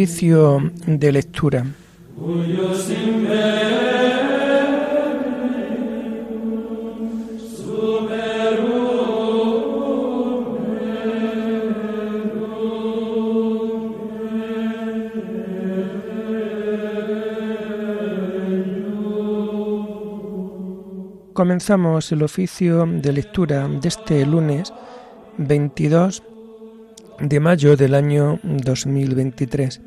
Oficio de lectura. Comenzamos el oficio de lectura de este lunes 22 de mayo del año 2023,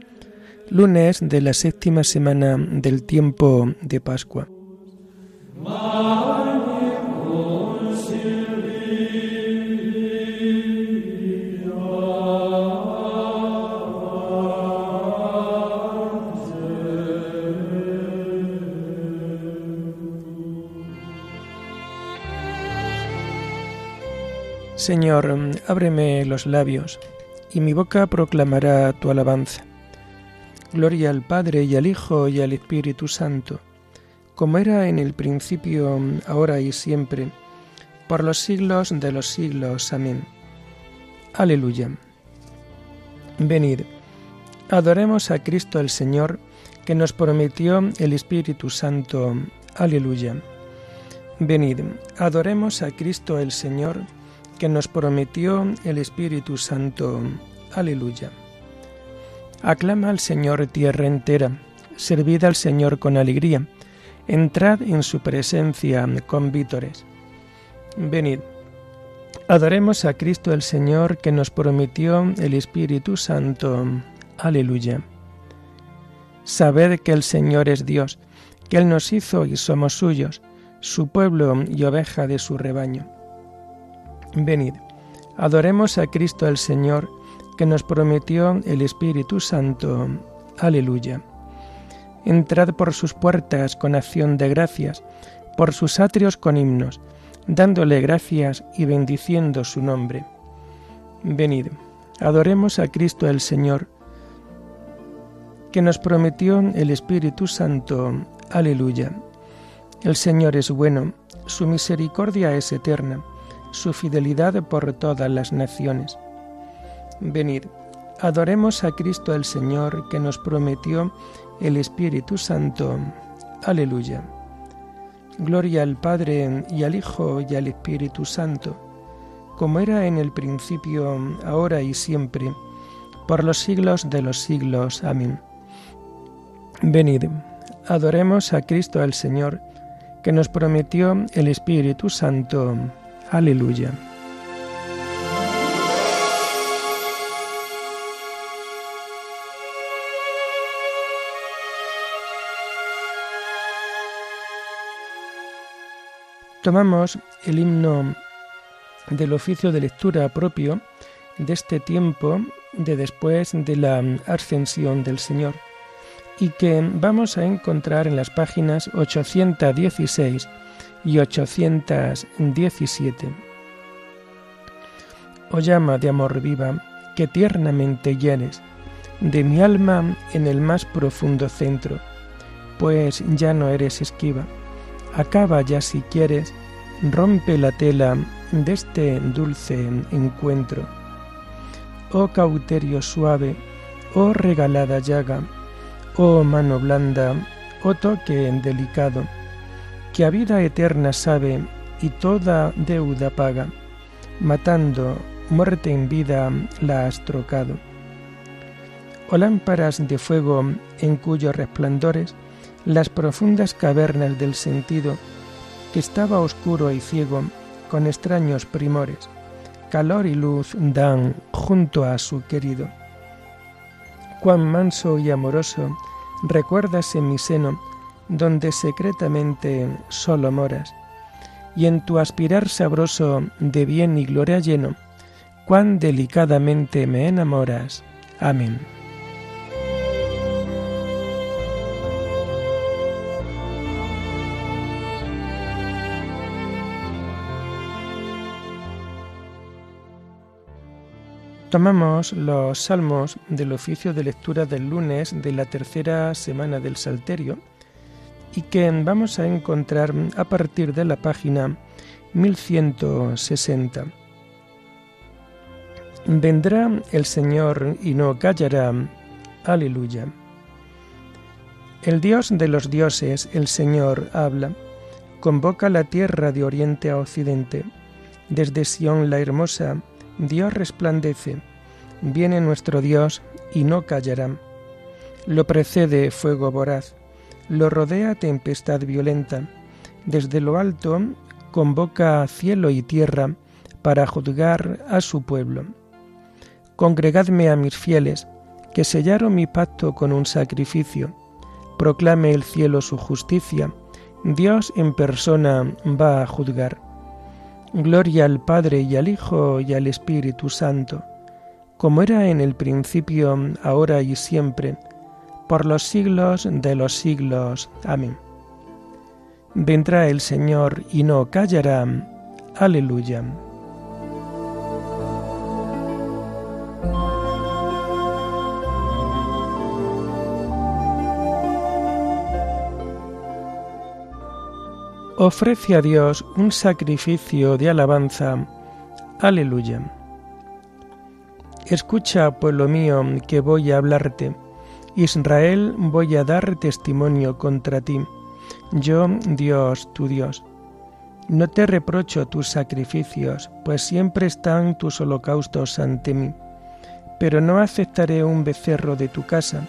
lunes de la séptima semana del tiempo de Pascua. Señor, ábreme los labios, y mi boca proclamará tu alabanza. Gloria al Padre y al Hijo y al Espíritu Santo, como era en el principio, ahora y siempre, por los siglos de los siglos. Amén. Aleluya. Venid, adoremos a Cristo el Señor, que nos prometió el Espíritu Santo. Aleluya. Venid, adoremos a Cristo el Señor, que nos prometió el Espíritu Santo. Aleluya. Aclama al Señor tierra entera, servid al Señor con alegría, entrad en su presencia con vítores. Venid, adoremos a Cristo el Señor que nos prometió el Espíritu Santo. Aleluya. Sabed que el Señor es Dios, que Él nos hizo y somos suyos, su pueblo y oveja de su rebaño. Venid, adoremos a Cristo el Señor, que nos prometió el Espíritu Santo. Aleluya. Entrad por sus puertas con acción de gracias, por sus atrios con himnos, dándole gracias y bendiciendo su nombre. Venid, adoremos a Cristo el Señor, que nos prometió el Espíritu Santo. Aleluya. El Señor es bueno, su misericordia es eterna su fidelidad por todas las naciones. Venid, adoremos a Cristo el Señor que nos prometió el Espíritu Santo. Aleluya. Gloria al Padre y al Hijo y al Espíritu Santo, como era en el principio, ahora y siempre, por los siglos de los siglos. Amén. Venid, adoremos a Cristo el Señor, que nos prometió el Espíritu Santo. Aleluya. Tomamos el himno del oficio de lectura propio de este tiempo de después de la ascensión del Señor y que vamos a encontrar en las páginas 816 y 817. Oh llama de amor viva, que tiernamente llenes de mi alma en el más profundo centro, pues ya no eres esquiva. Acaba ya si quieres, rompe la tela de este dulce encuentro. Oh cauterio suave, oh regalada llaga, oh mano blanda, oh toque delicado, que a vida eterna sabe y toda deuda paga, matando muerte en vida la has trocado. O lámparas de fuego en cuyos resplandores las profundas cavernas del sentido, que estaba oscuro y ciego, con extraños primores, calor y luz dan junto a su querido. Cuán manso y amoroso recuerdas en mi seno donde secretamente solo moras, y en tu aspirar sabroso de bien y gloria lleno, cuán delicadamente me enamoras. Amén. Tomamos los salmos del oficio de lectura del lunes de la tercera semana del Salterio y que vamos a encontrar a partir de la página 1160. Vendrá el Señor y no callará, Aleluya. El Dios de los dioses, el Señor, habla, convoca la tierra de oriente a occidente. Desde Sión la hermosa, Dios resplandece. Viene nuestro Dios y no callará. Lo precede fuego voraz, lo rodea tempestad violenta. Desde lo alto convoca cielo y tierra para juzgar a su pueblo. Congregadme a mis fieles, que sellaron mi pacto con un sacrificio. Proclame el cielo su justicia. Dios en persona va a juzgar. Gloria al Padre y al Hijo y al Espíritu Santo, como era en el principio, ahora y siempre, por los siglos de los siglos. Amén. Vendrá el Señor y no callará. Aleluya. Ofrece a Dios un sacrificio de alabanza. Aleluya. Escucha, pueblo mío, que voy a hablarte. Israel, voy a dar testimonio contra ti. Yo, Dios, tu Dios. No te reprocho tus sacrificios, pues siempre están tus holocaustos ante mí. Pero no aceptaré un becerro de tu casa,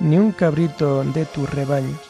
ni un cabrito de tus rebaños,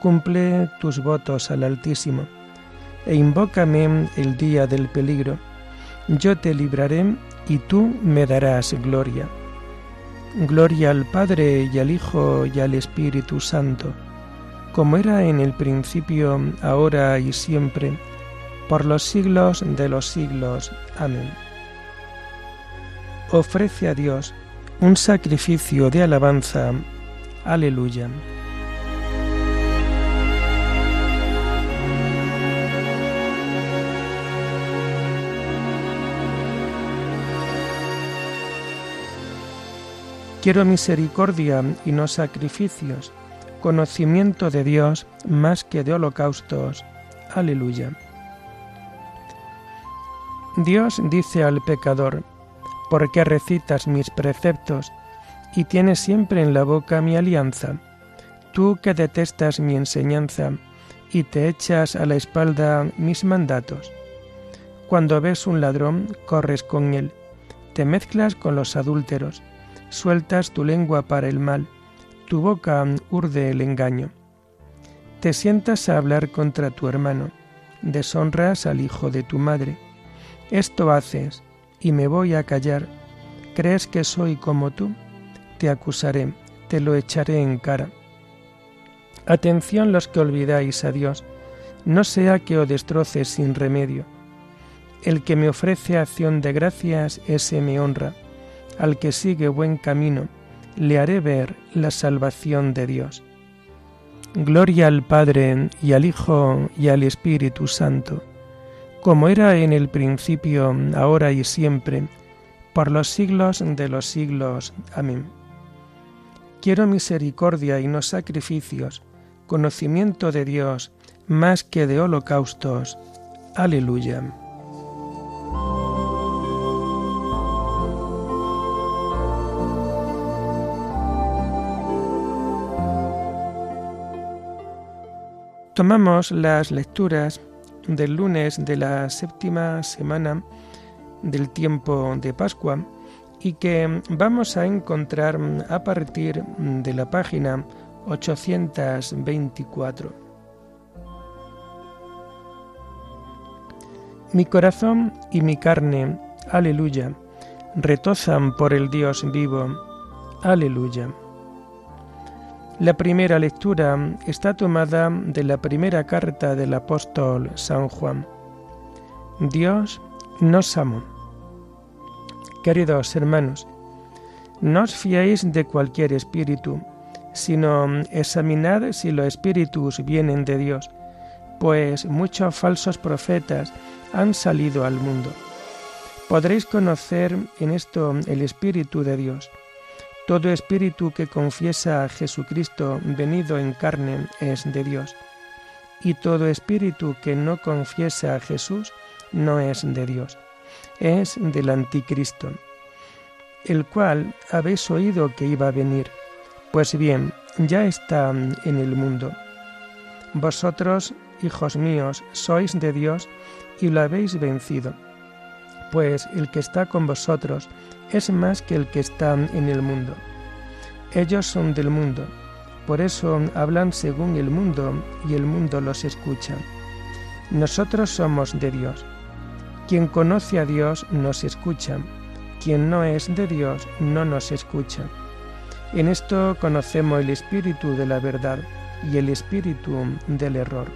Cumple tus votos al Altísimo, e invócame el día del peligro. Yo te libraré y tú me darás gloria. Gloria al Padre y al Hijo y al Espíritu Santo, como era en el principio, ahora y siempre, por los siglos de los siglos. Amén. Ofrece a Dios un sacrificio de alabanza. Aleluya. Quiero misericordia y no sacrificios, conocimiento de Dios más que de holocaustos. Aleluya. Dios dice al pecador, ¿por qué recitas mis preceptos y tienes siempre en la boca mi alianza? Tú que detestas mi enseñanza y te echas a la espalda mis mandatos. Cuando ves un ladrón, corres con él, te mezclas con los adúlteros sueltas tu lengua para el mal, tu boca urde el engaño. Te sientas a hablar contra tu hermano, deshonras al hijo de tu madre. Esto haces, y me voy a callar. ¿Crees que soy como tú? Te acusaré, te lo echaré en cara. Atención los que olvidáis a Dios, no sea que os destroce sin remedio. El que me ofrece acción de gracias, ese me honra al que sigue buen camino, le haré ver la salvación de Dios. Gloria al Padre y al Hijo y al Espíritu Santo, como era en el principio, ahora y siempre, por los siglos de los siglos. Amén. Quiero misericordia y no sacrificios, conocimiento de Dios más que de holocaustos. Aleluya. Tomamos las lecturas del lunes de la séptima semana del tiempo de Pascua y que vamos a encontrar a partir de la página 824. Mi corazón y mi carne, aleluya, retozan por el Dios vivo, aleluya. La primera lectura está tomada de la primera carta del apóstol San Juan. Dios nos amó. Queridos hermanos, no os fiéis de cualquier espíritu, sino examinad si los espíritus vienen de Dios, pues muchos falsos profetas han salido al mundo. Podréis conocer en esto el Espíritu de Dios. Todo espíritu que confiesa a Jesucristo venido en carne es de Dios, y todo espíritu que no confiesa a Jesús no es de Dios, es del anticristo, el cual habéis oído que iba a venir. Pues bien, ya está en el mundo. Vosotros, hijos míos, sois de Dios y lo habéis vencido pues el que está con vosotros es más que el que está en el mundo. Ellos son del mundo, por eso hablan según el mundo y el mundo los escucha. Nosotros somos de Dios. Quien conoce a Dios nos escucha, quien no es de Dios no nos escucha. En esto conocemos el espíritu de la verdad y el espíritu del error.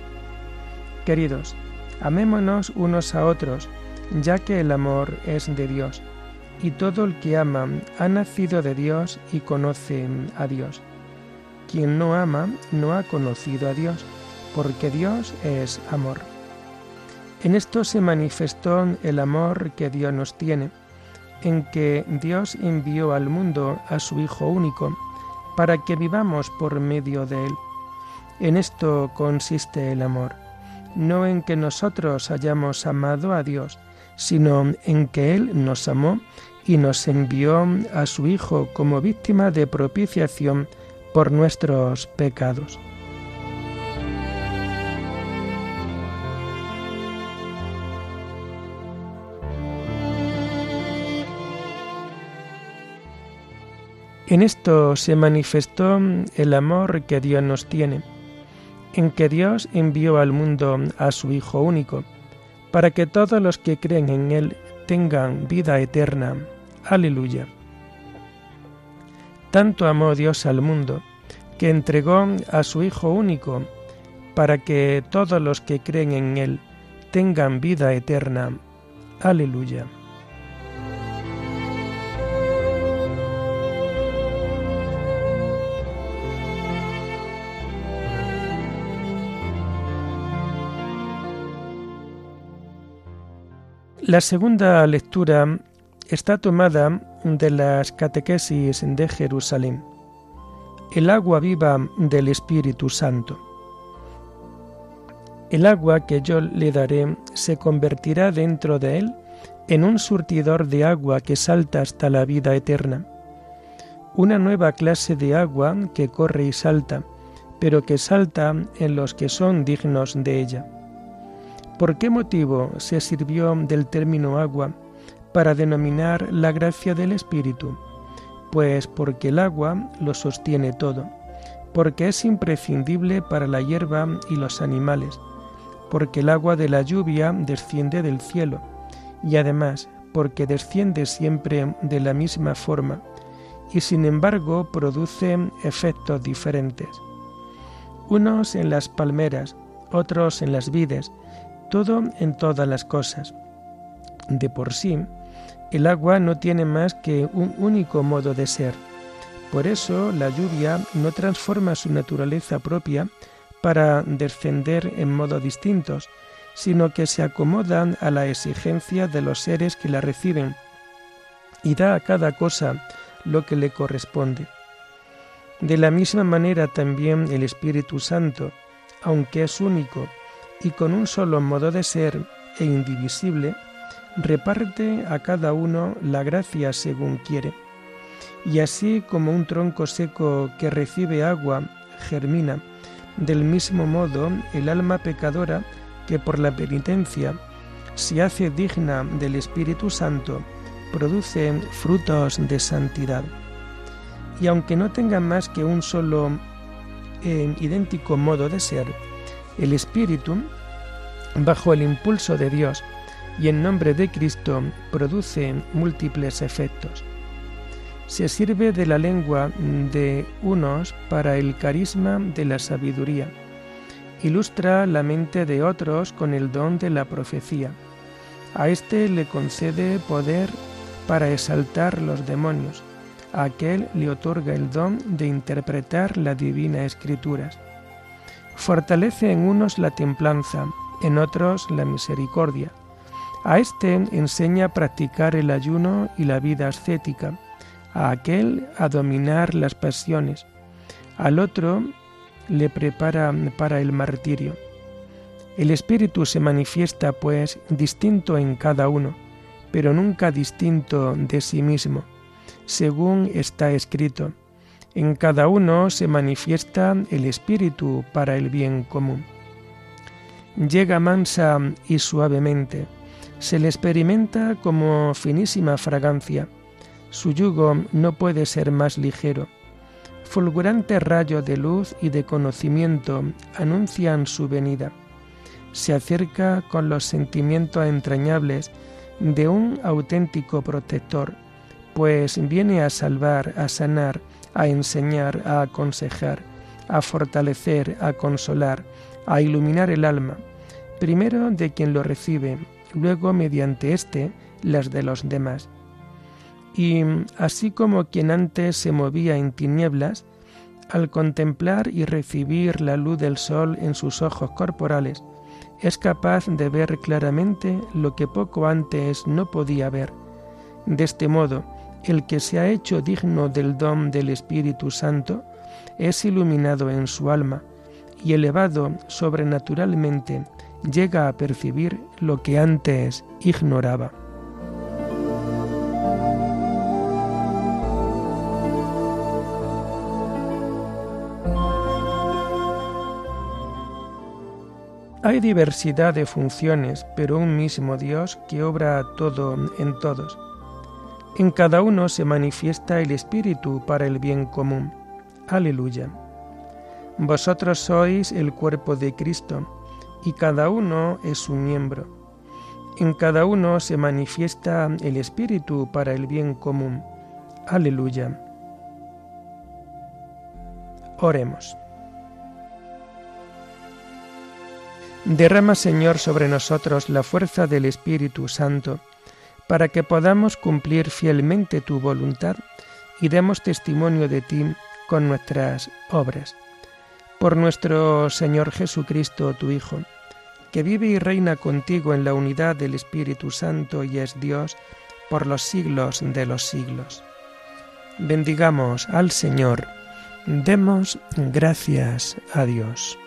Queridos, amémonos unos a otros, ya que el amor es de Dios, y todo el que ama ha nacido de Dios y conoce a Dios. Quien no ama no ha conocido a Dios, porque Dios es amor. En esto se manifestó el amor que Dios nos tiene, en que Dios envió al mundo a su Hijo único, para que vivamos por medio de Él. En esto consiste el amor, no en que nosotros hayamos amado a Dios, sino en que Él nos amó y nos envió a su Hijo como víctima de propiciación por nuestros pecados. En esto se manifestó el amor que Dios nos tiene, en que Dios envió al mundo a su Hijo único, para que todos los que creen en Él tengan vida eterna. Aleluya. Tanto amó Dios al mundo, que entregó a su Hijo único, para que todos los que creen en Él tengan vida eterna. Aleluya. La segunda lectura está tomada de las catequesis de Jerusalén. El agua viva del Espíritu Santo. El agua que yo le daré se convertirá dentro de él en un surtidor de agua que salta hasta la vida eterna. Una nueva clase de agua que corre y salta, pero que salta en los que son dignos de ella. ¿Por qué motivo se sirvió del término agua para denominar la gracia del Espíritu? Pues porque el agua lo sostiene todo, porque es imprescindible para la hierba y los animales, porque el agua de la lluvia desciende del cielo, y además porque desciende siempre de la misma forma, y sin embargo produce efectos diferentes. Unos en las palmeras, otros en las vides, todo en todas las cosas. De por sí, el agua no tiene más que un único modo de ser. Por eso la lluvia no transforma su naturaleza propia para descender en modos distintos, sino que se acomodan a la exigencia de los seres que la reciben y da a cada cosa lo que le corresponde. De la misma manera también el Espíritu Santo, aunque es único y con un solo modo de ser e indivisible, reparte a cada uno la gracia según quiere. Y así como un tronco seco que recibe agua germina, del mismo modo el alma pecadora que por la penitencia se hace digna del Espíritu Santo, produce frutos de santidad. Y aunque no tenga más que un solo e idéntico modo de ser, el Espíritu, bajo el impulso de Dios y en nombre de Cristo, produce múltiples efectos. Se sirve de la lengua de unos para el carisma de la sabiduría. Ilustra la mente de otros con el don de la profecía. A éste le concede poder para exaltar los demonios. a aquel le otorga el don de interpretar la divina escrituras. Fortalece en unos la templanza, en otros la misericordia. A éste enseña a practicar el ayuno y la vida ascética, a aquel a dominar las pasiones, al otro le prepara para el martirio. El Espíritu se manifiesta, pues, distinto en cada uno, pero nunca distinto de sí mismo, según está escrito. En cada uno se manifiesta el Espíritu para el bien común. Llega mansa y suavemente, se le experimenta como finísima fragancia. Su yugo no puede ser más ligero. Fulgurante rayo de luz y de conocimiento anuncian su venida. Se acerca con los sentimientos entrañables de un auténtico protector, pues viene a salvar, a sanar, a enseñar, a aconsejar, a fortalecer, a consolar, a iluminar el alma, primero de quien lo recibe, luego mediante éste las de los demás. Y así como quien antes se movía en tinieblas, al contemplar y recibir la luz del sol en sus ojos corporales, es capaz de ver claramente lo que poco antes no podía ver. De este modo, el que se ha hecho digno del don del Espíritu Santo es iluminado en su alma y elevado sobrenaturalmente llega a percibir lo que antes ignoraba. Hay diversidad de funciones, pero un mismo Dios que obra todo en todos en cada uno se manifiesta el Espíritu para el bien común. Aleluya. Vosotros sois el cuerpo de Cristo, y cada uno es un miembro. En cada uno se manifiesta el Espíritu para el bien común. Aleluya. Oremos. Derrama, Señor, sobre nosotros la fuerza del Espíritu Santo para que podamos cumplir fielmente tu voluntad y demos testimonio de ti con nuestras obras. Por nuestro Señor Jesucristo, tu Hijo, que vive y reina contigo en la unidad del Espíritu Santo y es Dios por los siglos de los siglos. Bendigamos al Señor, demos gracias a Dios.